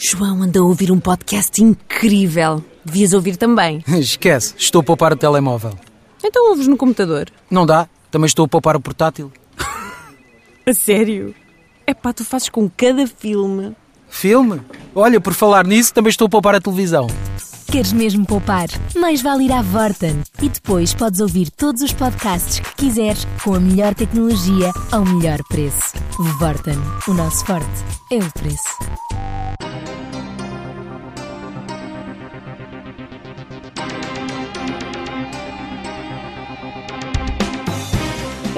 João anda a ouvir um podcast incrível. Devias ouvir também. Esquece, estou a poupar o telemóvel. Então ouves no computador. Não dá, também estou a poupar o portátil. A sério? É pá, tu fazes com cada filme. Filme? Olha, por falar nisso, também estou a poupar a televisão. Queres mesmo poupar? Mais vale ir à Vorten. E depois podes ouvir todos os podcasts que quiseres com a melhor tecnologia ao melhor preço. Vorten. O nosso forte é o preço.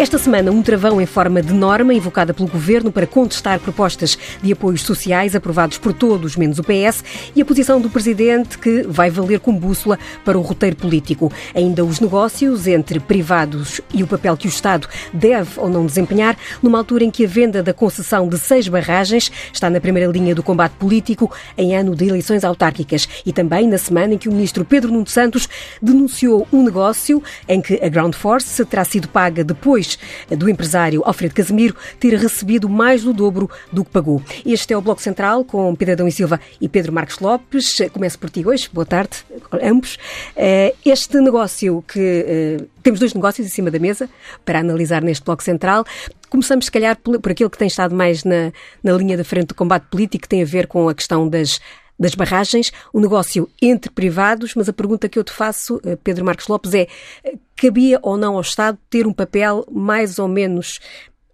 Esta semana, um travão em forma de norma invocada pelo Governo para contestar propostas de apoios sociais aprovados por todos, menos o PS, e a posição do Presidente que vai valer como bússola para o roteiro político. Ainda os negócios entre privados e o papel que o Estado deve ou não desempenhar, numa altura em que a venda da concessão de seis barragens está na primeira linha do combate político em ano de eleições autárquicas e também na semana em que o Ministro Pedro Nuno Santos denunciou um negócio em que a Ground Force terá sido paga depois do empresário Alfredo Casemiro ter recebido mais do dobro do que pagou. Este é o Bloco Central com Pedro Adão e Silva e Pedro Marcos Lopes. Começo por ti hoje. Boa tarde, ambos. Eh, este negócio que. Eh, temos dois negócios em cima da mesa para analisar neste Bloco Central. Começamos, se calhar, por, por aquilo que tem estado mais na, na linha da frente do combate político, que tem a ver com a questão das das barragens, um negócio entre privados, mas a pergunta que eu te faço, eh, Pedro Marcos Lopes, é cabia ou não ao Estado ter um papel mais ou menos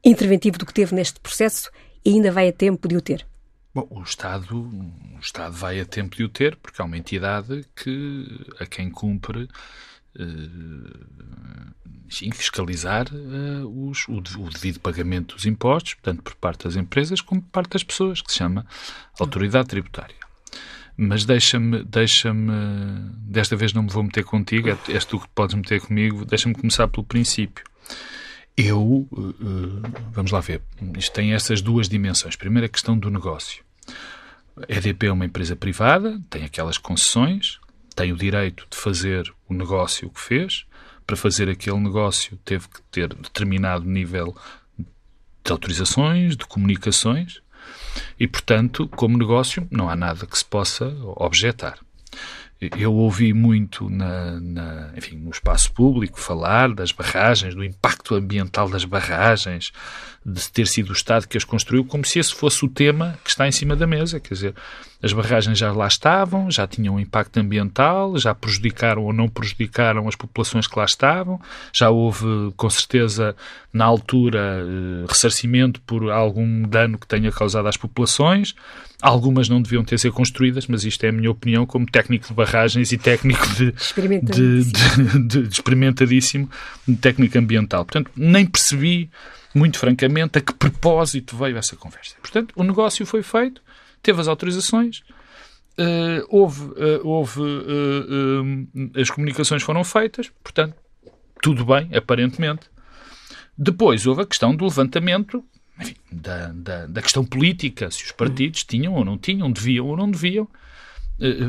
interventivo do que teve neste processo e ainda vai a tempo de o ter? Bom, o Estado, o Estado vai a tempo de o ter, porque é uma entidade que, a quem cumpre uh, sim, fiscalizar uh, os, o, o, devido pagamento dos impostos, tanto por parte das empresas como por parte das pessoas, que se chama Autoridade Tributária. Mas deixa-me, deixa-me, desta vez não me vou meter contigo, é, és tu que podes meter comigo, deixa-me começar pelo princípio. Eu, uh, vamos lá ver, isto tem essas duas dimensões. Primeiro, a questão do negócio. A EDP é uma empresa privada, tem aquelas concessões, tem o direito de fazer o negócio que fez. Para fazer aquele negócio, teve que ter determinado nível de autorizações, de comunicações. E, portanto, como negócio, não há nada que se possa objetar. Eu ouvi muito na, na, enfim, no espaço público falar das barragens, do impacto ambiental das barragens, de ter sido o Estado que as construiu, como se esse fosse o tema que está em cima da mesa. Quer dizer, as barragens já lá estavam, já tinham um impacto ambiental, já prejudicaram ou não prejudicaram as populações que lá estavam, já houve, com certeza, na altura, eh, ressarcimento por algum dano que tenha causado às populações. Algumas não deviam ter sido construídas, mas isto é a minha opinião como técnico de barragens e técnico de, de, de, de experimentadíssimo de técnica ambiental. Portanto, nem percebi, muito francamente, a que propósito veio essa conversa. Portanto, o negócio foi feito, teve as autorizações, uh, houve, uh, houve uh, as comunicações foram feitas, portanto, tudo bem, aparentemente. Depois houve a questão do levantamento enfim, da, da, da, questão política, se os partidos tinham ou não tinham, deviam ou não deviam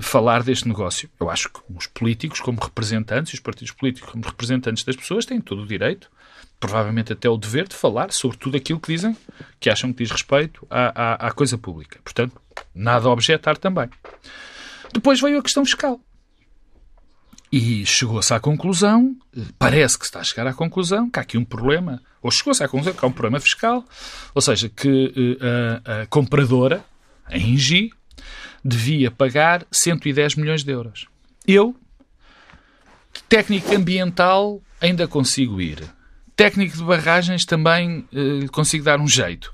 falar deste negócio. Eu acho que os políticos, como representantes, e os partidos políticos, como representantes das pessoas, têm todo o direito, provavelmente até o dever, de falar sobre tudo aquilo que dizem, que acham que diz respeito à, à, à coisa pública. Portanto, nada a objetar também. Depois veio a questão fiscal. E chegou-se à conclusão, parece que está a chegar à conclusão, que há aqui um problema, ou chegou-se à conclusão que há um problema fiscal, ou seja, que uh, a, a compradora, a Engie, devia pagar 110 milhões de euros. Eu, técnico ambiental, ainda consigo ir. Técnico de barragens também uh, consigo dar um jeito.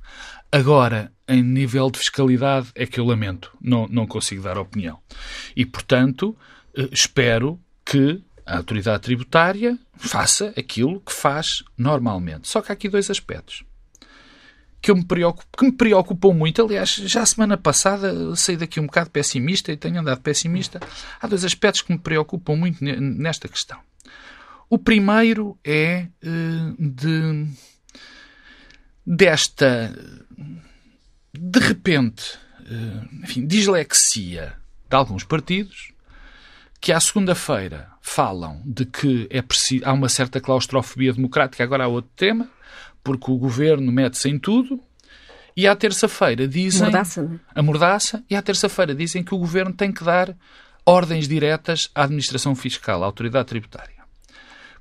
Agora, em nível de fiscalidade, é que eu lamento, não, não consigo dar opinião. E, portanto, uh, espero que a autoridade tributária faça aquilo que faz normalmente. Só que há aqui dois aspectos que, eu me preocupo, que me preocupam muito. Aliás, já a semana passada saí daqui um bocado pessimista e tenho andado pessimista. Há dois aspectos que me preocupam muito nesta questão. O primeiro é uh, de, desta, de repente, uh, enfim, dislexia de alguns partidos que à segunda-feira falam de que é preciso, há uma certa claustrofobia democrática, agora há outro tema, porque o governo mete-se em tudo E à terça-feira dizem. Mordaça, é? A mordaça. E à terça-feira dizem que o governo tem que dar ordens diretas à administração fiscal, à autoridade tributária.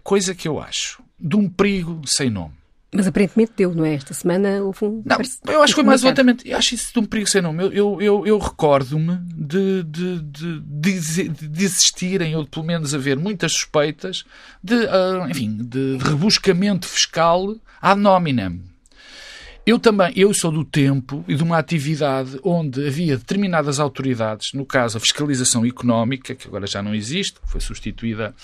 Coisa que eu acho de um perigo sem nome. Mas aparentemente deu, não é? Esta semana houve um. Não, eu acho que foi mais exatamente. Eu acho isso de um perigo sem nome. Eu, eu, eu, eu recordo-me de, de, de, de, existirem, ou de pelo menos haver muitas suspeitas de, uh, enfim, de, de rebuscamento fiscal ad nominem. Eu também, eu sou do tempo e de uma atividade onde havia determinadas autoridades, no caso a fiscalização económica, que agora já não existe, que foi substituída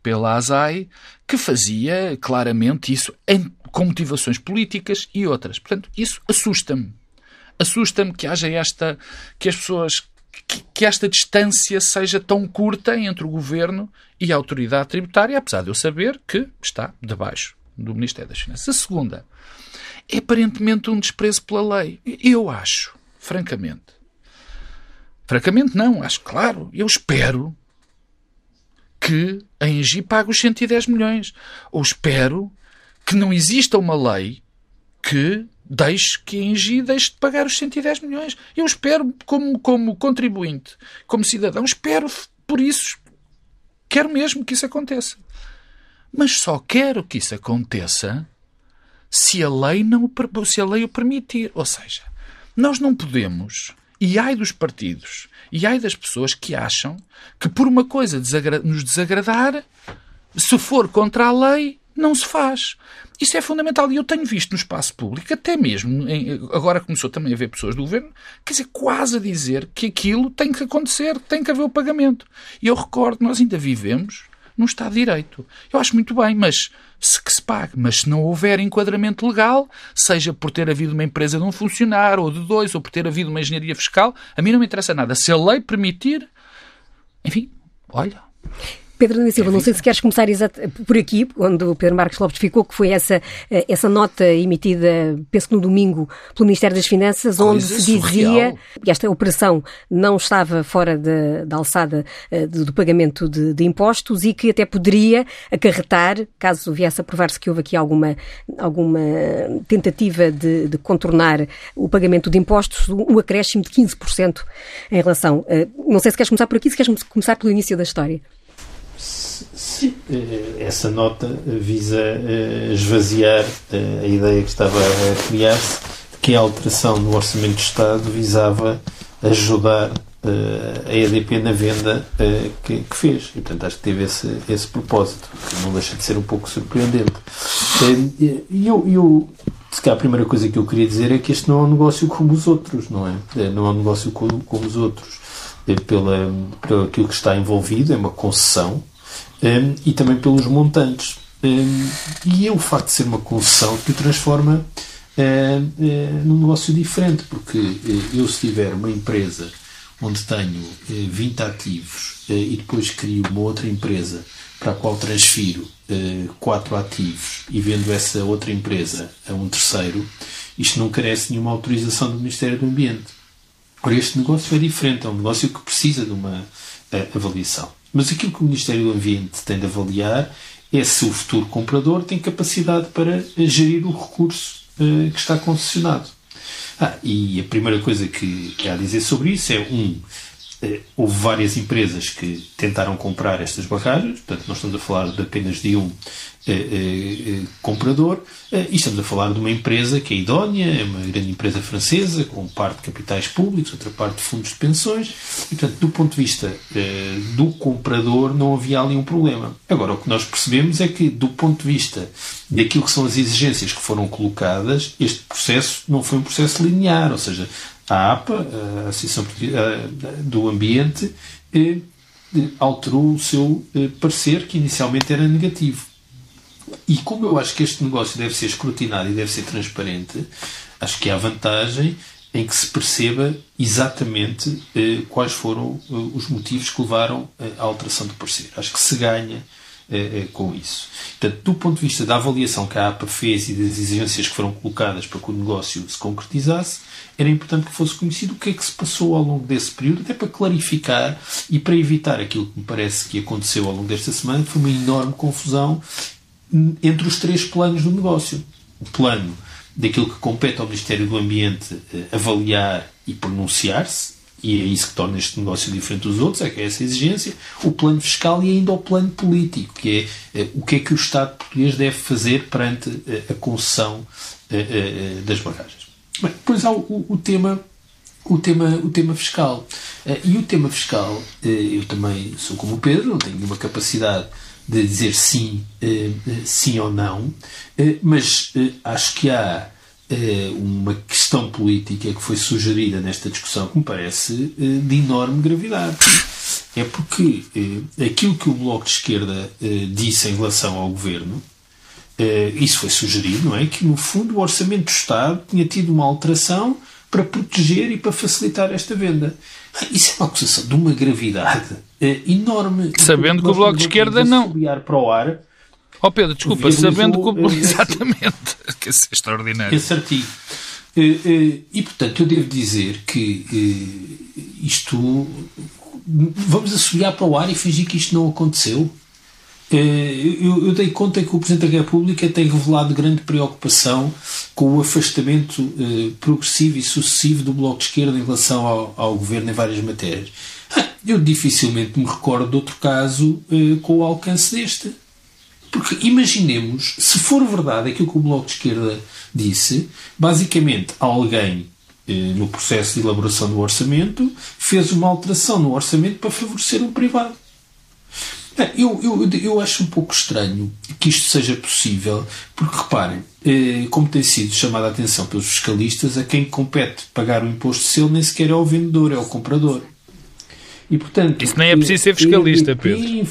pela ASAI, que fazia claramente isso em, com motivações políticas e outras. Portanto, isso assusta-me. Assusta-me que haja esta, que as pessoas, que, que esta distância seja tão curta entre o governo e a autoridade tributária, apesar de eu saber que está debaixo do Ministério das Finanças. A segunda, é aparentemente um desprezo pela lei. Eu acho, francamente. Francamente, não, acho claro. Eu espero que a Engie pague os 110 milhões. Ou espero que não exista uma lei que deixe que a Engie deixe de pagar os 110 milhões. Eu espero, como, como contribuinte, como cidadão, espero por isso. Quero mesmo que isso aconteça. Mas só quero que isso aconteça se a lei, não, se a lei o permitir. Ou seja, nós não podemos, e ai dos partidos, e ai das pessoas que acham que por uma coisa desagra nos desagradar, se for contra a lei, não se faz. Isso é fundamental. E eu tenho visto no espaço público, até mesmo, em, agora começou também a ver pessoas do governo, quer dizer, quase a dizer que aquilo tem que acontecer, tem que haver o pagamento. E eu recordo, nós ainda vivemos num Estado de Direito. Eu acho muito bem, mas se que se pague. Mas se não houver enquadramento legal, seja por ter havido uma empresa de um funcionário, ou de dois, ou por ter havido uma engenharia fiscal, a mim não me interessa nada. Se a lei permitir, enfim, olha, Pedro da Silva, não sei se queres começar por aqui, onde o Pedro Marcos Lopes ficou, que foi essa, eh, essa nota emitida, penso que no domingo, pelo Ministério das Finanças, onde se dizia surreal. que esta operação não estava fora da alçada eh, do pagamento de, de, impostos e que até poderia acarretar, caso viesse a provar-se que houve aqui alguma, alguma tentativa de, de, contornar o pagamento de impostos, um acréscimo de 15% em relação. Eh, não sei se queres começar por aqui, se queres começar pelo início da história. Sim, eh, essa nota visa eh, esvaziar eh, a ideia que estava a criar-se de que a alteração no Orçamento do Estado visava ajudar a EDP na venda que, que, fez. E, portanto, acho que teve esse, esse propósito, que não deixa de ser um pouco surpreendente. E eu, eu, se calhar a primeira coisa que eu queria dizer é que este não é um negócio como os outros, não é? Não é um negócio como, como os outros. Pela, pelo aquilo que está envolvido, é uma concessão, um, e também pelos montantes. Um, e é o facto de ser uma concessão que o transforma uh, uh, num negócio diferente, porque uh, eu, se tiver uma empresa onde tenho 20 ativos e depois crio uma outra empresa para a qual transfiro quatro ativos e vendo essa outra empresa a um terceiro, isto não carece nenhuma autorização do Ministério do Ambiente. Ora, este negócio é diferente, é um negócio que precisa de uma avaliação. Mas aquilo que o Ministério do Ambiente tem de avaliar é se o futuro comprador tem capacidade para gerir o recurso uh, que está concessionado. Ah, e a primeira coisa que, que há a dizer sobre isso é, um, uh, houve várias empresas que tentaram comprar estas barragens, portanto, nós estamos a falar de apenas de um eh, eh, comprador. Eh, e estamos a falar de uma empresa que é idónea, é uma grande empresa francesa, com parte de capitais públicos, outra parte de fundos de pensões, e portanto, do ponto de vista do comprador, não havia ali um problema. Agora, o que nós percebemos é que, do ponto de vista daquilo que são as exigências que foram colocadas, este processo não foi um processo linear, ou seja, a APA, a Associação do Ambiente, alterou o seu parecer, que inicialmente era negativo. E como eu acho que este negócio deve ser escrutinado e deve ser transparente, acho que há vantagem em que se perceba exatamente eh, quais foram eh, os motivos que levaram eh, à alteração do parecer. Acho que se ganha eh, eh, com isso. Portanto, do ponto de vista da avaliação que a APA fez e das exigências que foram colocadas para que o negócio se concretizasse, era importante que fosse conhecido o que é que se passou ao longo desse período, até para clarificar e para evitar aquilo que me parece que aconteceu ao longo desta semana, que foi uma enorme confusão entre os três planos do negócio. O plano daquilo que compete ao Ministério do Ambiente avaliar e pronunciar-se, e é isso que torna este negócio diferente dos outros, é que é essa exigência, o plano fiscal e ainda o plano político, que é o que é que o Estado português deve fazer perante a concessão das barragens. Bem, depois há o, o tema o tema, o tema fiscal. E o tema fiscal, eu também sou como o Pedro, não tenho nenhuma capacidade de dizer sim, sim ou não, mas acho que há uma questão política que foi sugerida nesta discussão que me parece de enorme gravidade. É porque aquilo que o Bloco de Esquerda disse em relação ao governo, isso foi sugerido, não é? Que no fundo o orçamento do Estado tinha tido uma alteração para proteger e para facilitar esta venda. Ah, isso é uma acusação de uma gravidade eh, enorme. Sabendo que o Bloco de Esquerda não. Para o ar, oh Pedro, desculpa, sabendo que o... Exatamente. Que é extraordinário. Esse artigo. Eh, eh, e, portanto, eu devo dizer que isto... Vamos assobiar para o ar e fingir que isto não aconteceu? Eh, eu, eu, dei conta que o Presidente da República tem revelado grande preocupação com o afastamento eh, progressivo e sucessivo do Bloco de Esquerda em relação ao, ao Governo em várias matérias. Ah, eu dificilmente me recordo de outro caso eh, com o alcance deste. Porque imaginemos, se for verdade aquilo que o Bloco de Esquerda disse, basicamente alguém eh, no processo de elaboração do orçamento fez uma alteração no orçamento para favorecer um privado. Eu, eu, eu acho um pouco estranho que isto seja possível, porque reparem, eh, como tem sido chamada a atenção pelos fiscalistas, a quem compete pagar o imposto de selo nem sequer é o vendedor, é o comprador. E, portanto, Isso nem é preciso ser fiscalista, Pedro.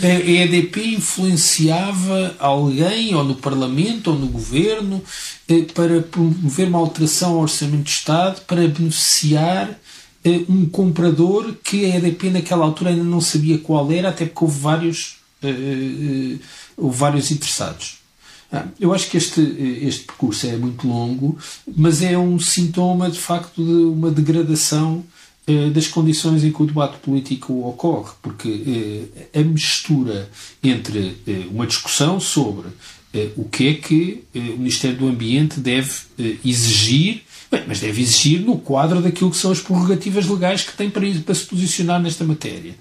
A EDP influenciava alguém, ou no Parlamento, ou no Governo, eh, para promover uma alteração ao Orçamento de Estado para beneficiar eh, um comprador que a EDP naquela altura ainda não sabia qual era, até porque houve vários, uh, houve vários interessados. Ah, eu acho que este, este percurso é muito longo, mas é um sintoma de facto de uma degradação das condições em que o debate político ocorre, porque a mistura entre uma discussão sobre o que é que o Ministério do Ambiente deve exigir Bem, mas deve existir no quadro daquilo que são as prerrogativas legais que tem para, para se posicionar nesta matéria.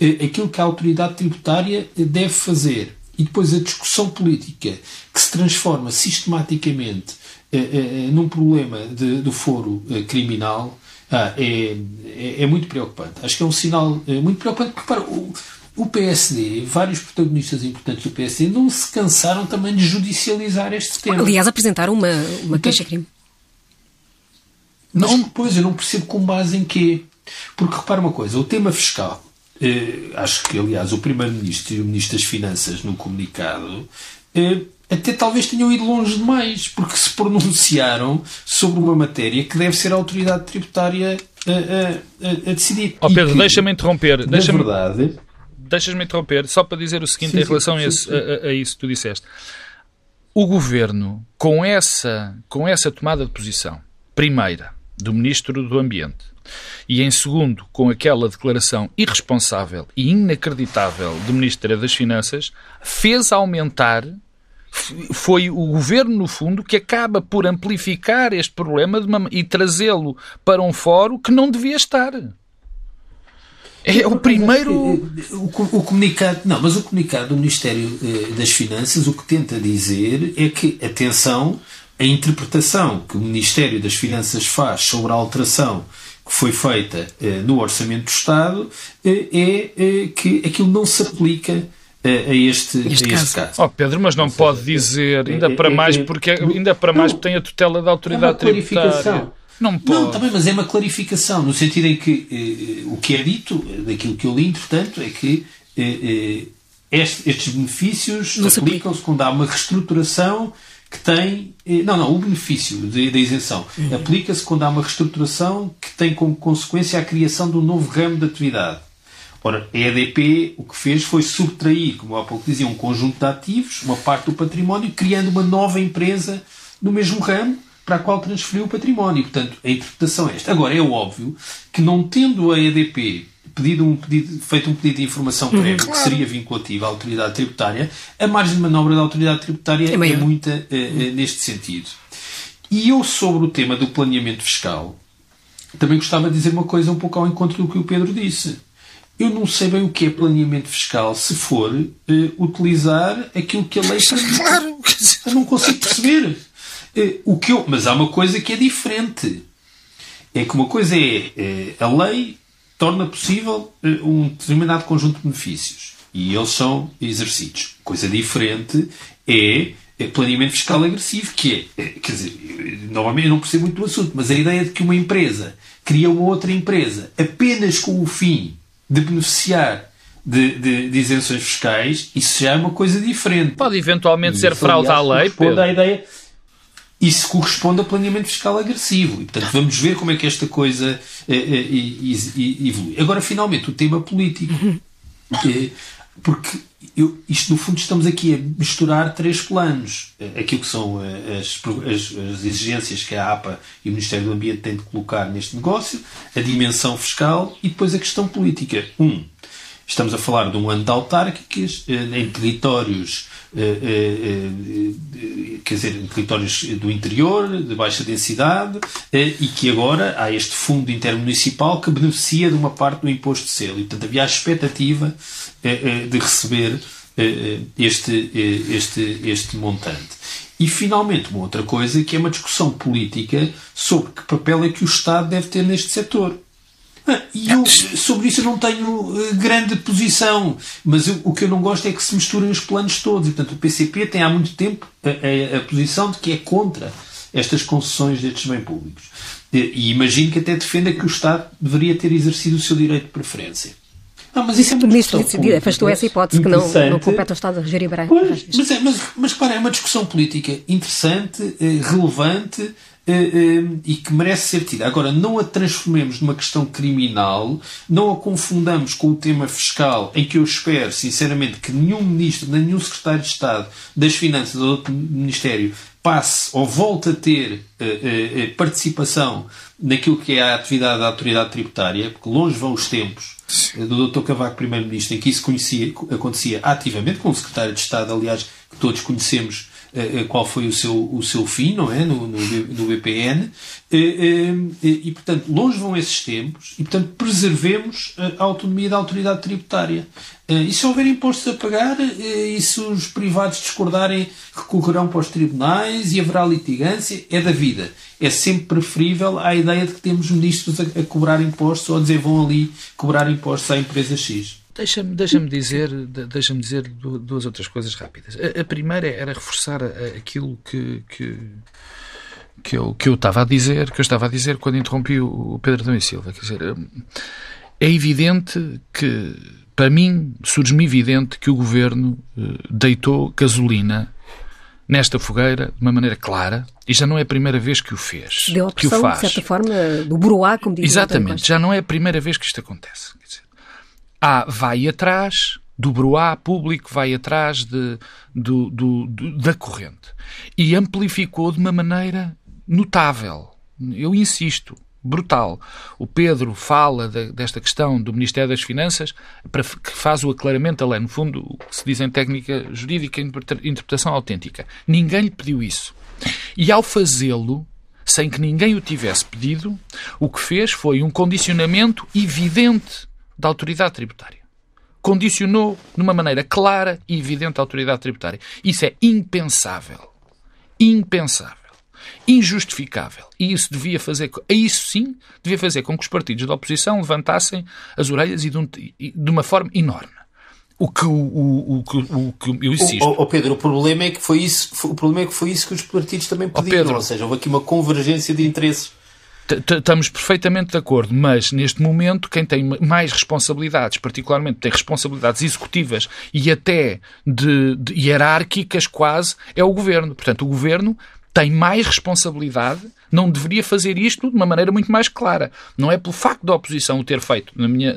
Eh, aquilo que a autoridade tributária eh, deve fazer e depois a discussão política que se transforma sistematicamente eh, num problema de, do foro criminal ah, é, é, é, muito preocupante. Acho que é um sinal muito preocupante porque para o, o PSD, vários protagonistas importantes do PSD, não se cansaram também de judicializar este tema. Aliás, apresentaram uma, uma queixa-crime. Não, pois, eu não percebo com base em quê. Porque repara uma coisa, o tema fiscal, eh, acho que aliás o Primeiro-Ministro e o Ministro das Finanças no comunicado eh, até talvez tenham ido longe demais, porque se pronunciaram sobre uma matéria que deve ser a autoridade tributária a, a, a, decidir. Oh Pedro, deixa-me interromper. Deixa na verdade... Deixas-me interromper, só para dizer o seguinte sim, em relação sim, sim, a, a, isso que tu disseste. O governo, com essa, com essa tomada de posição, primeira, do Ministro do Ambiente. E em segundo, com aquela declaração irresponsável e inacreditável do Ministério das Finanças, fez aumentar foi o governo, no fundo, que acaba por amplificar este problema uma, e trazê-lo para um fórum que não devia estar. É o primeiro. O, o, comunicado. Não, mas o comunicado do Ministério eh, das Finanças o que tenta dizer é que, atenção, a interpretação que o Ministério das Finanças faz sobre a alteração que foi feita eh, no Orçamento do Estado eh, é que aquilo não se aplica eh, a este, este, a este caso. caso. Oh, Pedro, mas não pode dizer, ainda para mais, porque ainda para mais tem a tutela da autoridade é tributária. Não pode. Não, também, mas é uma clarificação, no sentido em que eh, o que é dito, daquilo que eu li, entretanto, é que eh, estes, estes benefícios aplicam-se quando há uma reestruturação que tem. Eh, não, não, o benefício da isenção uhum. aplica-se quando há uma reestruturação que tem como consequência a criação de um novo ramo de atividade. Ora, a EDP o que fez foi subtrair, como há pouco dizia, um conjunto de ativos, uma parte do património, criando uma nova empresa no mesmo ramo para a qual transferiu o património. Portanto, a interpretação é esta. Agora, é óbvio que não tendo a EDP pedido um pedido, feito um pedido de informação uhum. prévio claro. que seria vinculativo à autoridade tributária, a margem de manobra da autoridade tributária é, é muita uh, uh, neste sentido. E eu, sobre o tema do planeamento fiscal, também gostava de dizer uma coisa um pouco ao encontro do que o Pedro disse. Eu não sei bem o que é planeamento fiscal se for uh, utilizar aquilo que a lei permite. Claro! Eu não consigo perceber. Uh, o que eu, mas há uma coisa que é diferente. É que uma coisa é uh, a lei torna possível um determinado conjunto de benefícios e eles são exercidos. Coisa diferente é planeamento fiscal agressivo, que é, quer dizer, novamente eu não percebo muito do assunto, mas a ideia de que uma empresa cria uma outra empresa apenas com o fim de beneficiar de, de, de, isenções fiscais, isso já é uma coisa diferente. Pode eventualmente ser fraude à lei, Pedro. A ideia, isso corresponde a planeamento fiscal agressivo. E, portanto, vamos ver como é que esta coisa eh, eh, evolui. Agora, finalmente, o tema político. Porque eu, isto, no fundo, estamos aqui a misturar três planos. Aquilo que são as, as, as, exigências que a APA e o Ministério do Ambiente têm de colocar neste negócio, a dimensão fiscal e depois a questão política. Um, estamos a falar de um ano de autárquicas em territórios eh, eh, eh, quer dizer, em territórios do interior, de baixa densidade, e que agora há este fundo intermunicipal que beneficia de uma parte do imposto de selo. E, portanto, havia a expectativa de receber este, este, este montante. E, finalmente, uma outra coisa que é uma discussão política sobre que papel é que o Estado deve ter neste setor. E eu, sobre isso eu não tenho uh, grande posição, mas eu, o que eu não gosto é que se misturem os planos todos. E, portanto, o PCP tem há muito tempo a, a, a posição de que é contra estas concessões destes bens públicos. E, imagino que até defenda que o Estado deveria ter exercido o seu direito de preferência. Não, mas isso é uma Ministro afastou essa hipótese que não, não compete ao Estado a gerir Pois, mas, é, mas, mas, para, é uma discussão política interessante, eh, relevante, eh, eh, e que merece ser tida. Agora, não a transformemos numa questão criminal, não a confundamos com o tema fiscal, em que eu espero, sinceramente, que nenhum ministro, nenhum secretário de Estado das Finanças ou outro ministério passe ou volte a ter uh, participação naquilo que é a atividade da autoridade tributária, porque longe vão os tempos do Dr. Cavaco Primeiro-Ministro em que isso conhecia, acontecia ativamente, com o secretário de Estado, aliás, que todos conhecemos eh, eh, qual foi o seu, o seu fim, não é? No, no, no BPN. Eh, e, portanto, longe vão esses tempos e, portanto, preservemos a autonomia da autoridade tributária. E se houver impostos a pagar, e se os privados discordarem, recorrerão para os tribunais e haverá litigância, é da vida. É sempre preferível à ideia de que temos ministros a, a cobrar impostos ou a dizer vão ali cobrar impostos à empresa X. Deixa-me deixa dizer, deixa dizer duas outras coisas rápidas. A, a primeira era reforçar aquilo que, que, que, eu, que eu estava a dizer, que eu estava a dizer quando interrompi o Pedro Dom e Silva. Quer dizer, é evidente que, para mim, surge-me evidente que o governo eh, deitou gasolina nesta fogueira de uma maneira clara e já não é a primeira vez que o fez. Deu a que o faz. de certa forma, do buroá, como diz Exatamente, já não é a primeira vez que isto acontece. Quer dizer, Há, vai atrás do broá público, vai atrás de, do, do, do, da corrente. E amplificou de uma maneira notável. Eu insisto, brutal. O Pedro fala de, desta questão do Ministério das Finanças, para, que faz o aclaramento da lei, no fundo, o que se diz em técnica jurídica, interpretação autêntica. Ninguém lhe pediu isso. E ao fazê-lo, sem que ninguém o tivesse pedido, o que fez foi um condicionamento evidente da autoridade tributária. Condicionou de uma maneira clara e evidente a autoridade tributária. Isso é impensável. Impensável. Injustificável. E isso devia fazer, isso sim, devia fazer com que os partidos da oposição levantassem as orelhas e de, um, de uma forma enorme. O que, o, o, o, o que eu insisto. O, o, Pedro, o problema é que foi isso, o problema é que foi isso que os partidos também pediram. Pedro, ou seja, houve aqui uma convergência de interesses. Estamos perfeitamente de acordo, mas neste momento quem tem mais responsabilidades, particularmente tem responsabilidades executivas e até de, de hierárquicas quase, é o governo. Portanto, o governo tem mais responsabilidade, não deveria fazer isto de uma maneira muito mais clara. Não é pelo facto da oposição o ter feito, na minha,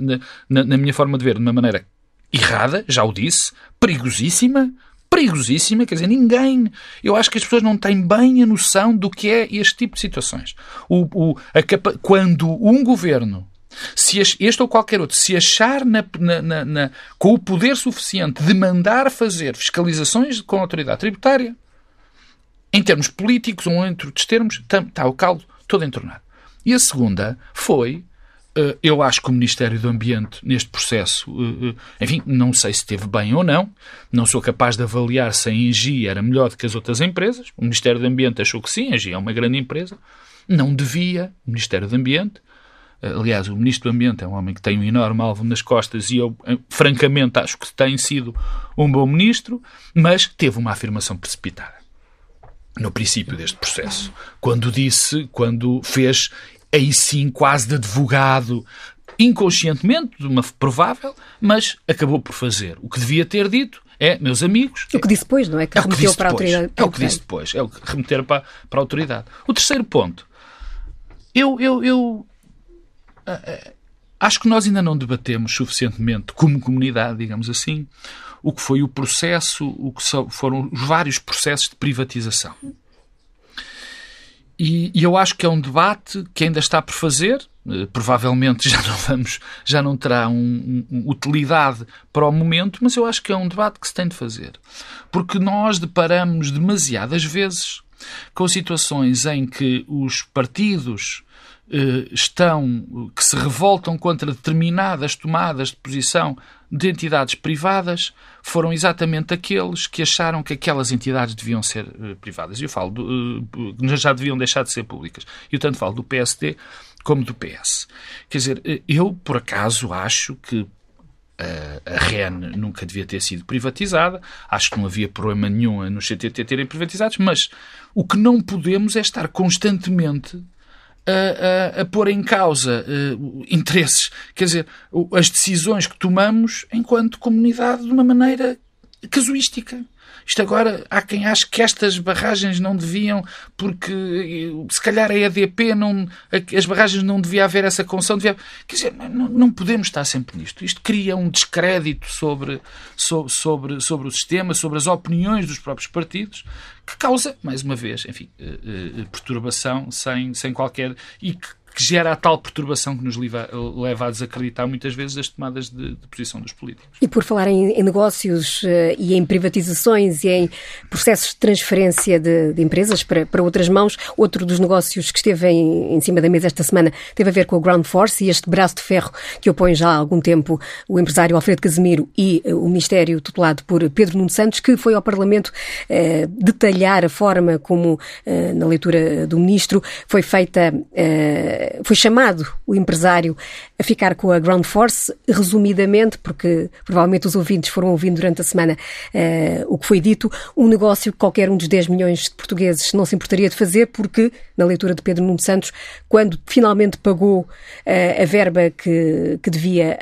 na, na minha forma de ver, de uma maneira errada, já o disse, perigosíssima, perigosíssima, quer dizer, ninguém. Eu acho que as pessoas não têm bem a noção do que é este tipo de situações. O, o, a, quando um governo, se este ou qualquer outro, se achar na, na, na, com o poder suficiente de mandar fazer fiscalizações com a autoridade tributária, em termos políticos, um entre outros termos, está o caldo todo entornado. E a segunda foi eu acho que o Ministério do Ambiente, neste processo, eh, eh, enfim, não sei se esteve bem ou não, não sou capaz de avaliar se a Engie era melhor do que as outras empresas. O Ministério do Ambiente achou que sim, a Engie é uma grande empresa. Não devia, o Ministério do Ambiente, aliás, o Ministro do Ambiente é um homem que tem um enorme alvo nas costas e eu, francamente, acho que tem sido um bom ministro, mas teve uma afirmação precipitada no princípio deste processo, quando disse, quando fez aí sim quase de advogado, inconscientemente, de uma provável, mas acabou por fazer. O que devia ter dito é, meus amigos. O que disse depois, não é? Que é remeteu para depois, a autoridade. É o que disse depois, é o que remeter para, para a autoridade. O terceiro ponto. Eu, eu, eu uh, acho que nós ainda não debatemos suficientemente, como comunidade, digamos assim, o que foi o processo, o que foram os vários processos de privatização. E, e, eu acho que é um debate que ainda está por fazer. Uh, provavelmente já não vamos, já não terá um, um, utilidade para o momento, mas eu acho que é um debate que se tem de fazer. Porque nós deparamos demasiadas vezes com situações em que os partidos estão, que se revoltam contra determinadas tomadas de posição de entidades privadas foram exatamente aqueles que acharam que aquelas entidades deviam ser uh, privadas. Eu falo, do, uh, já deviam deixar de ser públicas. Eu tanto falo do PSD como do PS. Quer dizer, eu, por acaso, acho que a REN nunca devia ter sido privatizada. Acho que não havia problema nenhum nos CTT terem privatizados, mas o que não podemos é estar constantemente a, a, a pôr em causa uh, interesses, quer dizer, as decisões que tomamos enquanto comunidade de uma maneira casuística. Isto agora, há quem ache que estas barragens não deviam, porque eh, se calhar a EDP, não, as barragens não devia haver essa concessão. Devia, quer dizer, não, não podemos estar sempre nisto. Isto cria um descrédito sobre, sobre, sobre o sistema, sobre as opiniões dos próprios partidos, que causa, mais uma vez, enfim, eh, eh, perturbação sem, sem qualquer. e que que gera a tal perturbação que nos leva, leva a desacreditar muitas vezes as tomadas de, de posição dos políticos. E por falar em, em negócios uh, e em privatizações e em processos de transferência de, de, empresas para, para outras mãos, outro dos negócios que esteve em, em cima da mesa esta semana teve a ver com a Ground Force e este braço de ferro que opõe já há algum tempo o empresário Alfredo Casemiro e uh, o Ministério tutelado por Pedro Nuno Santos, que foi ao Parlamento uh, detalhar a forma como, na leitura do Ministro, foi feita foi chamado o empresário a ficar com a Ground Force, resumidamente, porque provavelmente os ouvintes foram ouvindo durante a semana uh, o que foi dito, um negócio que qualquer um dos 10 milhões de portugueses não se importaria de fazer, porque, na leitura de Pedro Nuno Santos, quando finalmente pagou uh, a verba que, que devia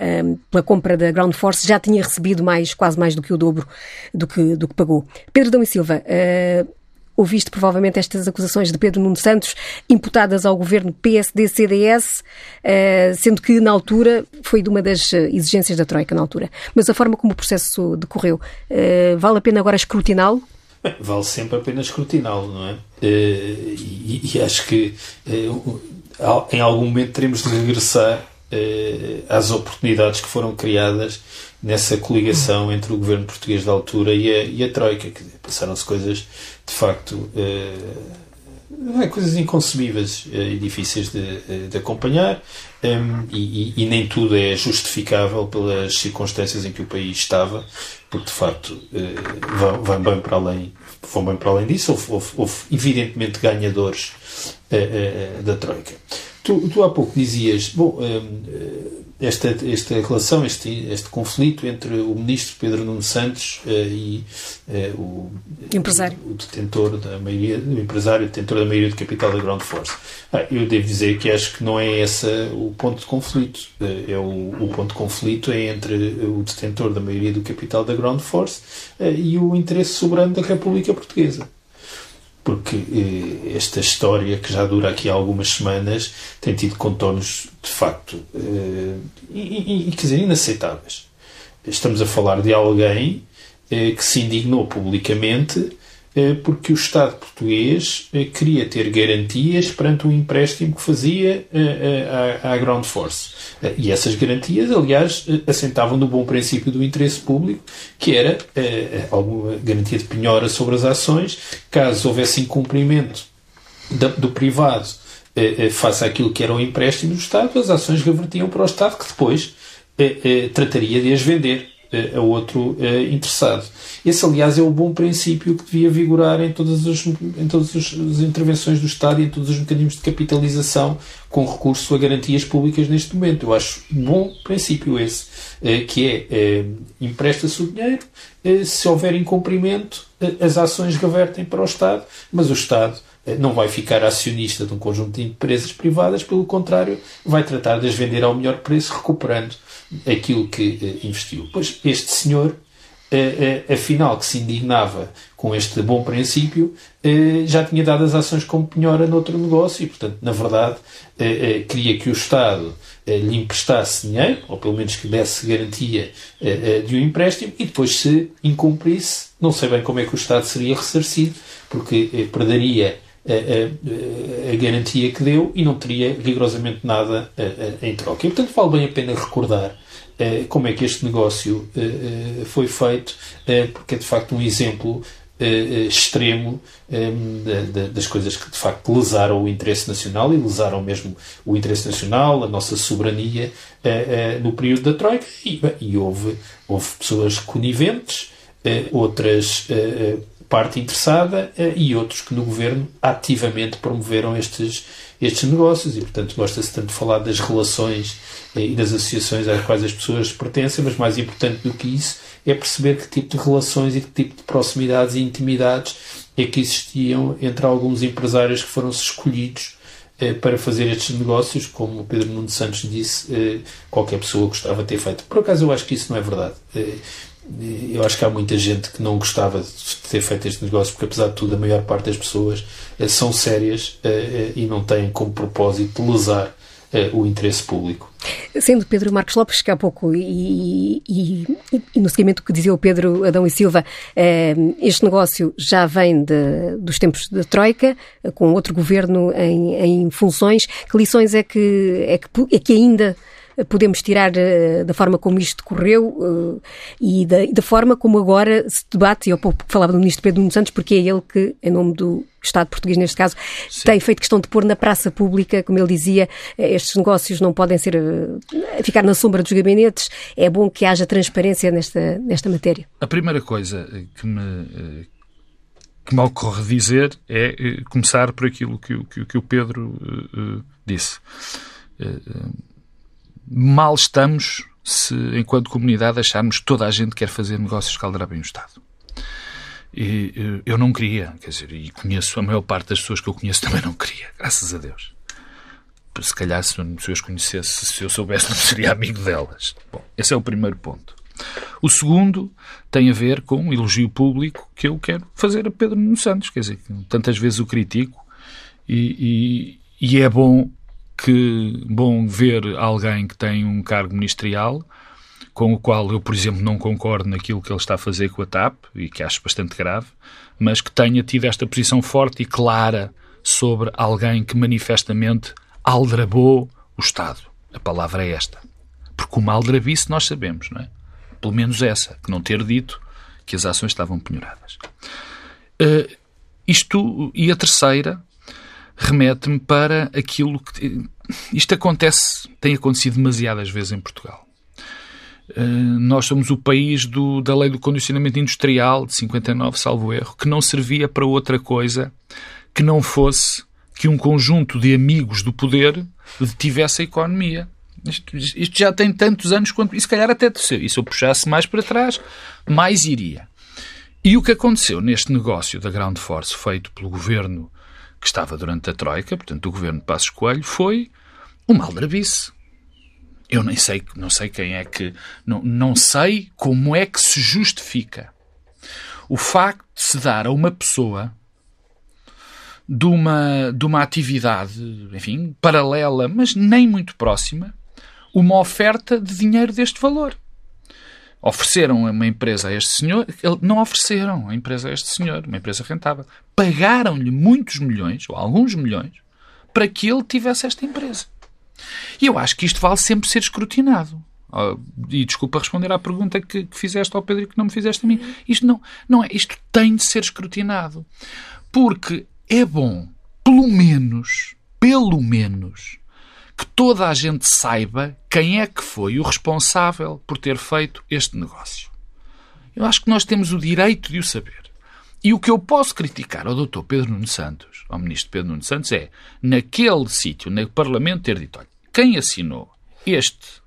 pela compra da Ground Force, já tinha recebido mais, quase mais do que o dobro do que, do que pagou. Pedro Dão e Silva, uh, ouviste provavelmente estas acusações de Pedro Nuno Santos imputadas ao governo PSD-CDS, eh, sendo que na altura foi de uma das eh, exigências da Troika na altura. Mas a forma como o processo decorreu, eh, vale a pena agora escrutiná-lo? Vale sempre a pena escrutiná-lo, não é? E, acho que em algum momento teremos de regressar às oportunidades que foram criadas nessa coligação entre o governo português da altura e a, e a Troika. Passaram-se coisas, de facto, uh, coisas inconcebíveis uh, e difíceis de, uh, de acompanhar, ehm, e, e, nem tudo é justificável pelas circunstâncias em que o país estava, porque, de facto, vão, vão, bem para além, vão bem para além disso. Houve, houve, houve evidentemente, ganhadores da Troika. Tu, tu, há pouco dizias, bom, ehm, esta, esta relação, este, este conflito entre o ministro Pedro Nuno Santos uh, e uh, o, empresário. O, o, detentor da maioria, o empresário detentor da maioria do capital da Ground Force. Ah, eu devo dizer que acho que não é esse o ponto de conflito. Uh, é o, o, ponto de conflito é entre o detentor da maioria do capital da Ground Force e o interesse soberano da República Portuguesa porque eh, esta história, que já dura aqui algumas semanas, tem tido contornos de facto eh, e, e, quer dizer, inaceitáveis. Estamos a falar de alguém eh, que se indignou publicamente porque o Estado português queria ter garantias perante um empréstimo que fazia à, à Ground Force. E essas garantias, aliás, assentavam no bom princípio do interesse público, que era alguma garantia de penhora sobre as ações, caso houvesse incumprimento do privado face àquilo que era o empréstimo do Estado, as ações revertiam para o Estado, que depois trataria de as vender a outro interessado. Esse, aliás, é o bom princípio que devia vigorar em todas, as, em todas as intervenções do Estado e em todos os mecanismos de capitalização com recurso a garantias públicas neste momento. Eu acho bom princípio esse, que é empresta-se o dinheiro, se houver incumprimento, as ações revertem para o Estado, mas o Estado não vai ficar acionista de um conjunto de empresas privadas, pelo contrário, vai tratar de as vender ao melhor preço, recuperando aquilo que investiu. Pois este senhor afinal que se indignava com este bom princípio, já tinha dado as ações como penhora noutro negócio e, portanto, na verdade, queria que o Estado lhe emprestasse dinheiro, ou pelo menos que desse garantia de um empréstimo, e depois, se incumprisse, não sei bem como é que o Estado seria ressarcido, porque perderia a, a, a, garantia que deu e não teria rigorosamente nada em troca. E, portanto, vale bem a pena recordar eh, como é que este negócio eh, eh, foi feito, porque é de facto um exemplo extremo das coisas que de facto lesaram o interesse nacional e lesaram mesmo o interesse nacional, a nossa soberania no período da Troika e, e houve, houve pessoas coniventes, outras parte interessada e outros que no governo ativamente promoveram estes, estes negócios e portanto gosta-se tanto de falar das relações e das associações às quais as pessoas pertencem, mas mais importante do que isso é perceber que tipo de relações e que tipo de proximidades e intimidades é que existiam entre alguns empresários que foram escolhidos eh, para fazer estes negócios, como o Pedro Nuno Santos disse, eh, qualquer pessoa gostava de ter feito. Por acaso eu acho que isso não é verdade. Eh, eu acho que há muita gente que não gostava de ter feito este negócio, porque apesar de tudo, a maior parte das pessoas eh, são sérias eh, eh, e não têm como propósito lesar o interesse público. Sendo Pedro Marcos Lopes, que há pouco, e, e, e, no seguimento que dizia o Pedro Adão e Silva, este negócio já vem de, dos tempos da Troika, com outro governo em, em funções. Que lições é que, é que, é que ainda podemos tirar uh, da forma como isto decorreu uh, e da, da, forma como agora se debate, e eu pouco falava do Ministro Pedro Nuno Santos, porque é ele que, em nome do Estado português neste caso, Sim. tem feito questão de pôr na praça pública, como ele dizia, eh, estes negócios não podem ser ficar na sombra dos gabinetes, é bom que haja transparência nesta, nesta matéria. A primeira coisa que me que me ocorre dizer é começar por aquilo que, que, que o Pedro uh, disse. Uh, mal estamos se, enquanto comunidade, acharmos que toda a gente quer fazer negócios que bem o Estado. E eu não queria, quer dizer, e conheço a maior parte das pessoas que eu conheço também não queria, graças a Deus. Se calhar, se eu as conhecesse, se eu soubesse, não seria amigo delas. Bom, esse é o primeiro ponto. O segundo tem a ver com um elogio público que eu quero fazer a Pedro Nuno Santos, quer dizer, tantas vezes o critico e, e, e é bom que bom ver alguém que tem um cargo ministerial com o qual eu, por exemplo, não concordo naquilo que ele está a fazer com a TAP e que acho bastante grave, mas que tenha tido esta posição forte e clara sobre alguém que manifestamente aldrabou o Estado. A palavra é esta. Porque uma aldrabice nós sabemos, não é? Pelo menos essa, que não ter dito que as ações estavam penhoradas. Uh, isto, e a terceira, remete-me para aquilo que. Isto acontece, tem acontecido demasiadas vezes em Portugal. Uh, nós somos o país do, da lei do condicionamento industrial de 59, salvo erro, que não servia para outra coisa que não fosse que um conjunto de amigos do poder detivesse a economia. Isto, isto já tem tantos anos quanto. E se calhar até E se eu puxasse mais para trás, mais iria. E o que aconteceu neste negócio da Ground Force feito pelo governo que estava durante a Troika, portanto, o governo de Passos Coelho, foi uma aldrabice. Eu nem sei, não sei quem é que. Não, não sei como é que se justifica o facto de se dar a uma pessoa de uma, de uma atividade, enfim, paralela, mas nem muito próxima, uma oferta de dinheiro deste valor. Ofereceram uma empresa a este senhor, não ofereceram a empresa a este senhor, uma empresa rentável. Pagaram-lhe muitos milhões, ou alguns milhões, para que ele tivesse esta empresa. E eu acho que isto vale sempre ser escrutinado. Oh, e desculpa responder à pergunta que, que, fizeste ao Pedro e que não me fizeste a mim. Isto não, não é. Isto tem de ser escrutinado. Porque é bom, pelo menos, pelo menos, que toda a gente saiba quem é que foi o responsável por ter feito este negócio. Eu acho que nós temos o direito de o saber. E o que eu posso criticar ao Dr. Pedro Nuno Santos, ao Ministro Pedro Nuno Santos, é, naquele sítio, no Parlamento, ter dito, olha, quem assinou este,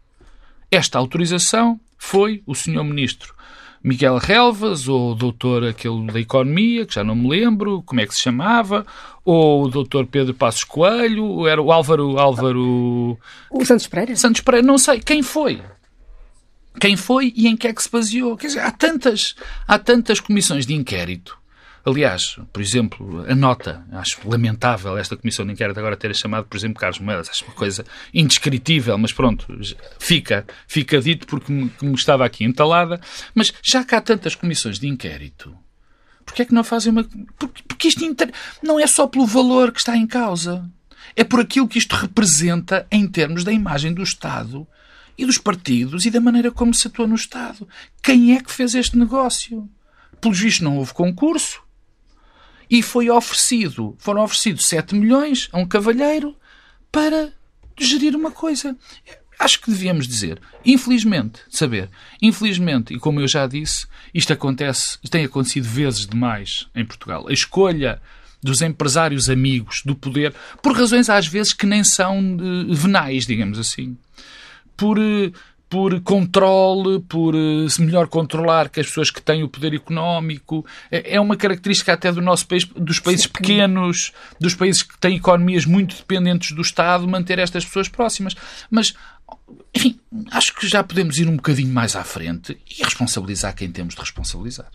esta autorização foi o Sr. Ministro Miguel Relvas, ou o doutor aquele da Economia, que já não me lembro como é que se chamava, ou o doutor Pedro Passos Coelho, ou era o Álvaro... Álvaro... O Santos Pereira? Santos Pereira, não sei. Quem foi? Quem foi e em que é que se baseou? Quer dizer, há tantas, há tantas comissões de inquérito Aliás, por exemplo, a nota, acho lamentável esta comissão de inquérito agora ter chamado, por exemplo, Carlos Moedas, acho uma coisa indescritível, mas pronto, fica, fica dito porque me, me estava aqui entalada. Mas já que há tantas comissões de inquérito, porquê é que não fazem uma. Porque, porque isto inter... não é só pelo valor que está em causa, é por aquilo que isto representa em termos da imagem do Estado e dos partidos e da maneira como se atua no Estado. Quem é que fez este negócio? Pelos vistos, não houve concurso e foi oferecido, foram oferecidos 7 milhões a um cavalheiro para gerir uma coisa. Acho que devíamos dizer, infelizmente, saber, infelizmente, e como eu já disse, isto acontece, tem acontecido vezes demais em Portugal. A escolha dos empresários amigos do poder, por razões às vezes que nem são uh, venais, digamos assim. Por, uh, por controle, por uh, se melhor controlar que as pessoas que têm o poder económico. É, é uma característica até do nosso país, dos países Sim. pequenos, dos países que têm economias muito dependentes do Estado, manter estas pessoas próximas. Mas, enfim, acho que já podemos ir um bocadinho mais à frente e responsabilizar quem temos de responsabilizar.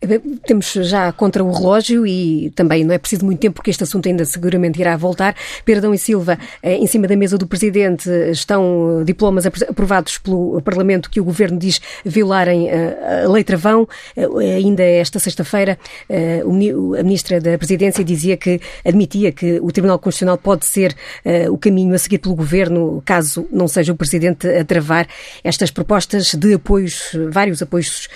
Eh, temos já contra o relógio e também não é preciso muito tempo porque este assunto ainda seguramente irá voltar. Perdão e Silva, eh, em cima da mesa do Presidente estão diplomas aprovados pelo Parlamento que o Governo diz violarem eh, a lei travão. Ainda esta sexta-feira a Ministra da Presidência dizia que admitia que o Tribunal Constitucional pode ser o caminho a seguir pelo Governo caso não seja o Presidente a travar estas propostas de apoios, vários apoios,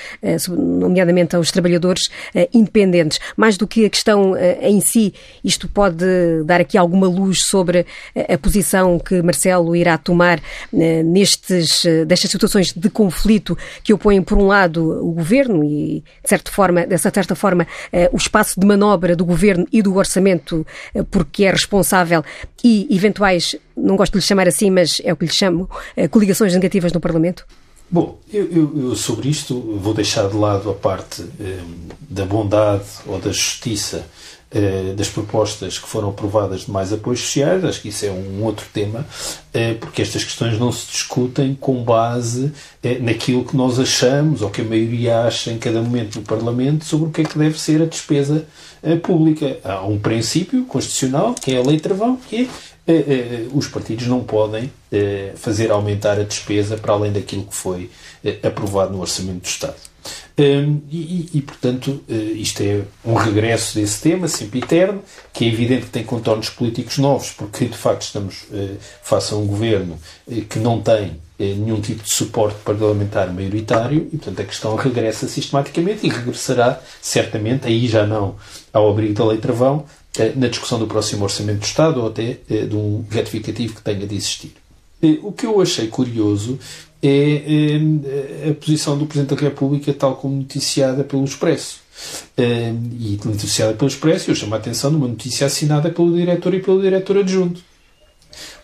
nomeadamente aos trabalhadores uh, independentes. Mais do que a questão uh, em si, isto pode dar aqui alguma luz sobre uh, a posição que Marcelo irá tomar nestes, destas situações de conflito que opõem, por um lado, o governo e, de certa forma, dessa certa forma, o espaço de manobra do governo e do orçamento, porque é responsável, e eventuais, não gosto de lhe chamar assim, mas é o que lhe chamo, coligações negativas no Parlamento? Bom, eu, eu, eu, sobre isto vou deixar de lado a parte eh, da bondade ou da justiça eh, das propostas que foram aprovadas de mais apoios sociais, acho que isso é um outro tema, eh, porque estas questões não se discutem com base eh, naquilo que nós achamos ou que a maioria acha em cada momento no Parlamento sobre o que é que deve ser a despesa pública. Há um princípio constitucional, que é a lei travão, que é os partidos não podem fazer aumentar a despesa para além daquilo que foi aprovado no Orçamento do Estado. Ehm, e, e, portanto, isto é um regresso desse tema, sempre eterno, que é evidente que tem contornos políticos novos, porque de facto estamos face a um governo que não tem nenhum tipo de suporte parlamentar maioritário e, portanto, a questão regressa sistematicamente e regressará certamente, aí já não ao abrigo da Lei Travão, na discussão do próximo Orçamento do Estado ou até eh, de um retificativo que tenha de existir. Eh, o que eu achei curioso é a posição do Presidente da República, tal como noticiada pelo Expresso. E noticiada pelo Expresso, eu chamo a atenção de uma notícia assinada pelo diretor e pelo diretor adjunto.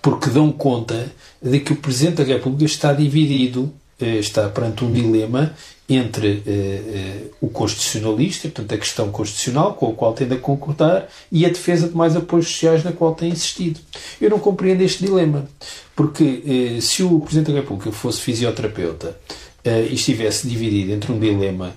Porque dão conta de que o Presidente da República está dividido, está perante um dilema entre eh, eh, o constitucionalista, portanto a questão constitucional com a qual tem de concordar, e a defesa de mais apoios sociais na qual tem insistido. Eu não compreendo este dilema, porque eh, se o Presidente da República fosse fisioterapeuta e estivesse dividido entre um dilema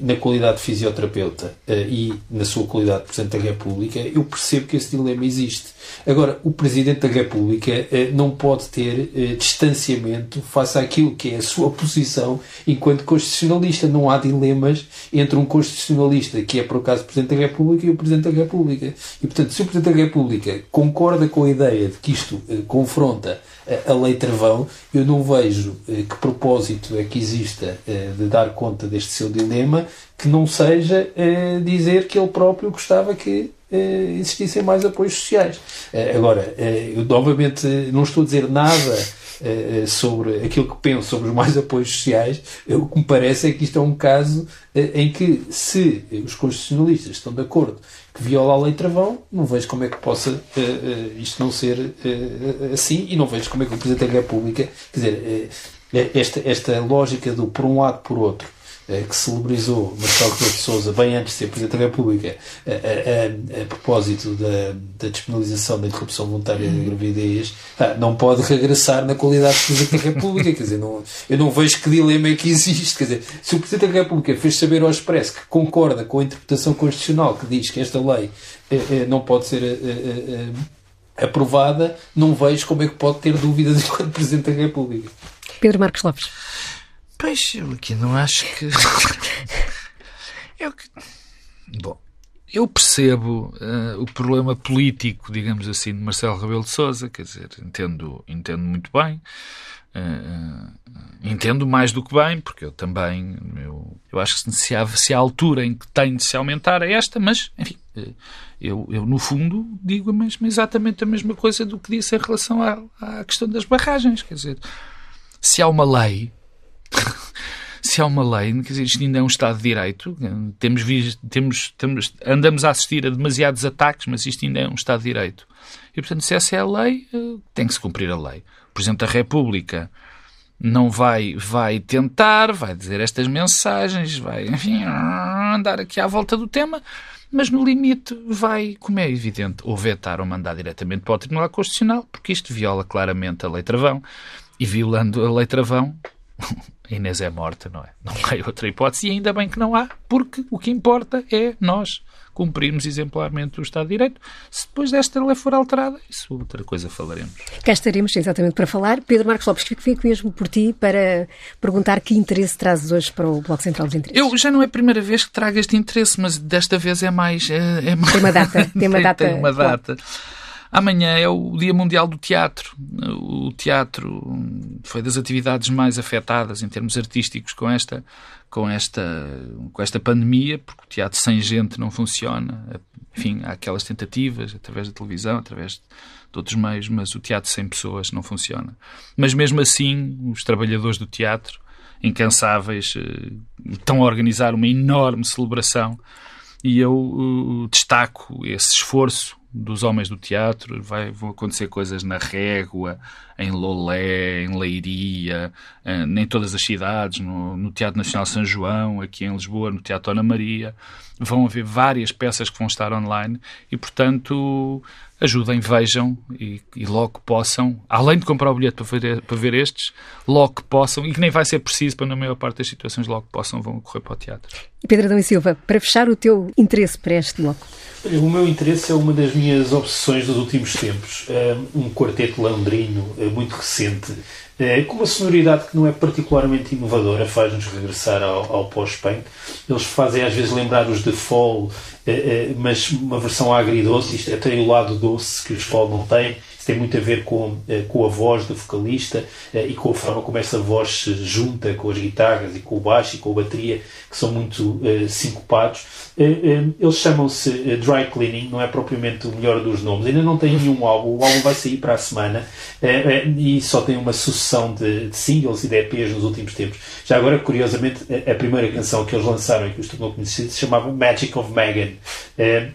na qualidade de fisioterapeuta e na sua qualidade de Presidente da República, eu percebo que esse dilema existe. Agora, o Presidente da República eh, não pode ter eh, distanciamento face àquilo que é a sua posição enquanto constitucionalista. Não há dilemas entre um constitucionalista, que é por acaso Presidente da República, e o Presidente da República. E, portanto, se o Presidente da República concorda com a ideia de que isto eh, confronta a lei travão, eu não vejo que propósito é que exista de dar conta deste seu dilema que não seja dizer que ele próprio gostava que eh, existissem mais apoios sociais. Eh, agora, eh, eu novamente não estou a dizer nada sobre aquilo que penso sobre os mais apoios sociais, o que me parece é que isto é um caso em que, se os constitucionalistas estão de acordo que viola a lei travão, não vejo como é que possa isto não ser assim e não vejo como é que o Presidente da República, quer dizer, esta, esta lógica do por um lado por outro, que celebrizou Marcelo Rebelo de Sousa bem antes de ser Presidente da República a, a, a, a propósito da, da despenalização da interrupção voluntária da gravidez ah, não pode regressar na qualidade de Presidente da República quer dizer, não, eu não vejo que dilema é que existe quer dizer, se o Presidente da República fez saber ao Expresso que concorda com a interpretação constitucional que diz que esta lei eh, eh, não pode ser aprovada, não vejo como é que pode ter dúvidas enquanto Presidente da República. Pedro Marcos Lopes. Pois, eu aqui não acho que. eu que... Bom, eu percebo uh, o problema político, digamos assim, de Marcelo Rebelo de Sousa, quer dizer, entendo, entendo muito bem. Uh, entendo mais do que bem, porque eu também eu, eu acho que se há, se há altura em que tem de se aumentar é esta, mas, enfim, eu, eu no fundo digo mesmo, exatamente a mesma coisa do que disse em relação à, à questão das barragens. Quer dizer, se há uma lei se há uma lei, quer dizer, isto ainda é um Estado de Direito, temos, temos, temos, andamos a assistir a demasiados ataques, mas isto ainda é um Estado de Direito. E, portanto, se essa é a lei, eh, tem que se cumprir a lei. O Presidente da República não vai, vai tentar, vai dizer estas mensagens, vai, enfim, andar aqui à volta do tema, mas no limite vai, como é evidente, ou vetar ou mandar diretamente para o Tribunal Constitucional, porque isto viola claramente a lei travão, e violando a lei travão, a Inês é morta, não é? Não há outra hipótese e ainda bem que não há, porque o que importa é nós cumprirmos exemplarmente o Estado de Direito. Se depois desta lei for alterada, isso outra coisa falaremos. Cá estaremos exatamente para falar. Pedro Marcos Lopes, fico mesmo por ti para perguntar que interesse trazes hoje para o Bloco Central dos Interesses. Eu já não é a primeira vez que trago este interesse, mas desta vez é mais... É, é mais... Tem uma data. Tem uma data. tem uma data. Amanhã é o Dia Mundial do Teatro. O teatro foi das atividades mais afetadas em termos artísticos com esta, com esta, com esta pandemia, porque o teatro sem gente não funciona. Enfim, há aquelas tentativas através da televisão, através de outros meios, mas o teatro sem pessoas não funciona. Mas mesmo assim, os trabalhadores do teatro, incansáveis, eh, estão a organizar uma enorme celebração e eu uh, destaco esse esforço dos homens do teatro, vai, vão acontecer coisas na Régua, em Lolé, em Leiria, eh, em todas as cidades, no, no, Teatro Nacional São João, aqui em Lisboa, no Teatro Ana Maria. Vão haver várias peças que vão estar online e, portanto, ajudem, vejam e, e logo que possam, além de comprar o bilhete para ver, para ver estes, logo que possam, e que nem vai ser preciso para, na maior parte das situações, logo que possam, vão correr para o teatro. E Pedro Adão e Silva, para fechar o teu interesse para este bloco? O meu interesse é uma das minhas obsessões dos últimos tempos. Um quarteto landrino eh, muito recente, eh, com uma sonoridade que não é particularmente inovadora, faz-nos regressar ao, ao pós-punk. Eles fazem às vezes lembrar os The Fall, eh, mas uma versão agridoce. Isto é, tem o lado doce que os Fall não têm tem muito a ver com, com a voz do vocalista e com a forma como essa voz se junta com as guitarras e com o baixo e com a bateria, que são muito sincopados. Eh, eh, eles chamam-se eh, Dry Cleaning, não é propriamente o melhor dos nomes. Ainda não tem nenhum álbum. O álbum vai sair para a semana e só tem uma sucessão de, de singles e de EPs nos últimos tempos. Já agora, curiosamente, a primeira canção que eles lançaram e que os tornou conhecidos se chamava Magic of Megan.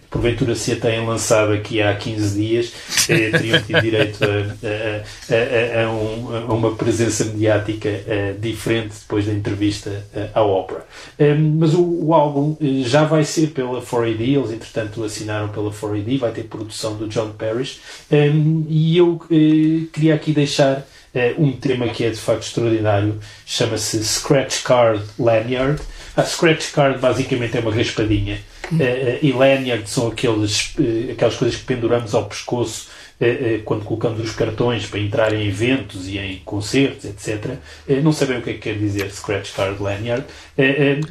Porventura, se a têm lançado aqui há 15 dias, teriam tido direito a, a, a, um, a, uma presença mediática diferente depois da entrevista à ópera. Mas o, o álbum já vai ser pela 4AD, eles entretanto assinaram pela 4AD, vai ter produção do John Parrish, um, e eu queria aqui deixar um tema que é de facto extraordinário, chama-se Scratch Card Lanyard. A Scratch Card basicamente é uma raspadinha e lanyard são aqueles, aquelas coisas que penduramos ao pescoço eh, eh, quando colocamos os cartões para entrar em eventos e em concertos, etc., eh, não sabem o que é que quer dizer Scratch Card Lanyard,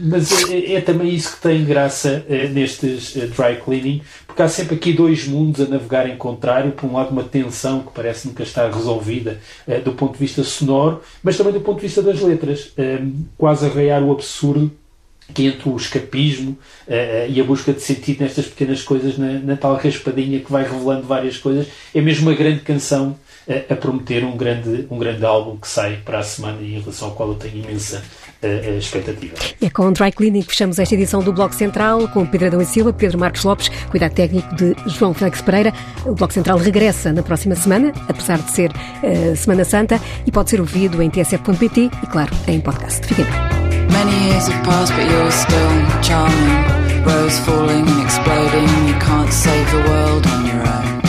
mas é também isso que tem graça nestes dry cleaning, porque há sempre aqui dois mundos a navegar em contrário. Por um lado, uma tensão que parece nunca estar resolvida do ponto de vista sonoro, mas também do ponto de vista das letras, quase a o absurdo que o escapismo uh, e a busca de sentido nestas pequenas coisas, na, na, tal raspadinha que vai revelando várias coisas, é mesmo uma grande canção uh, a prometer um grande, um grande álbum que sai para a semana e em relação ao qual eu tenho imensa uh, expectativa. É com o Dry Cleaning que fechamos esta edição do Bloco Central, com Pedro Adão e Silva, Pedro Marcos Lopes, cuidado técnico de João Félix Pereira. O Bloco Central regressa na próxima semana, apesar de ser Semana Santa, e pode ser ouvido em tsf.pt e, claro, em podcast. Fiquem bem. Many years have passed, but you're still charming. Rose falling and exploding, you can't save the world on your own.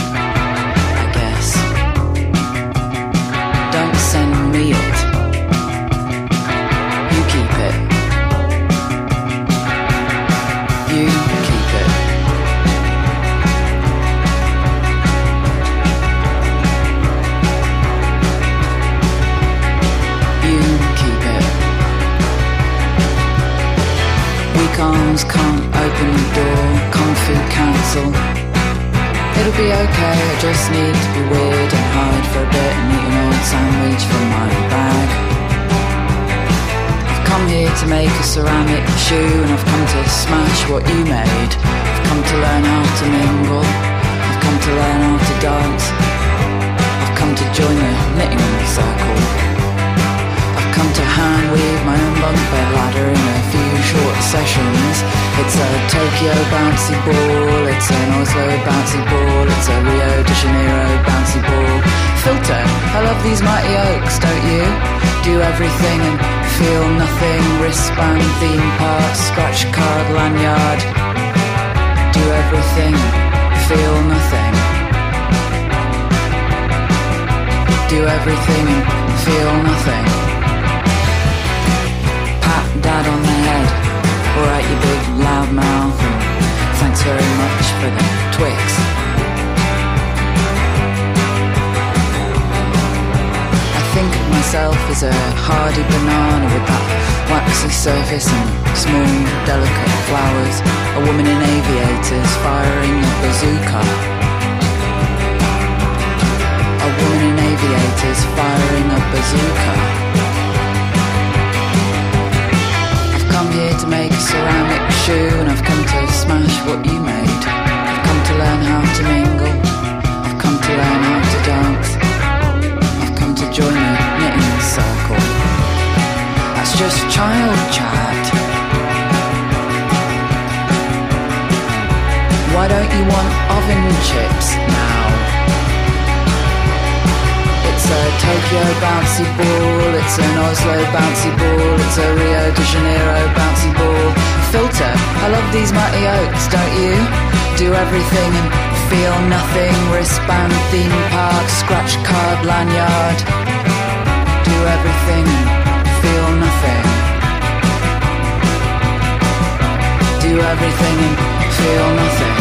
Ceramic shoe and I've come to smash what you made. I've come to learn how to mingle, I've come to learn how to dance. I've come to join the knitting circle I've come to hand weave my own bunk bed ladder in a few short sessions. It's a Tokyo bouncy ball, it's an Oslo bouncy ball, it's a Rio de Janeiro bouncy ball. Filter, I love these mighty oaks, don't you? Do everything and feel nothing. Wristband, theme park, scratch card, lanyard. Do everything, feel nothing. Do everything and feel nothing Pat dad on the head. Alright, you big loud mouth, thanks very much for the myself as a hardy banana with that waxy surface and small, delicate flowers. A woman in aviators firing a bazooka. A woman in aviators firing a bazooka. I've come here to make a ceramic shoe And I've come to smash what you made I've come to learn how to mingle just child chat Why don't you want oven chips now? It's a Tokyo bouncy ball, it's an Oslo bouncy ball, it's a Rio de Janeiro bouncy ball. Filter, I love these mighty oaks, don't you? Do everything and feel nothing. Wristband, theme park, scratch card, lanyard. Do everything nothing. Do everything and feel nothing.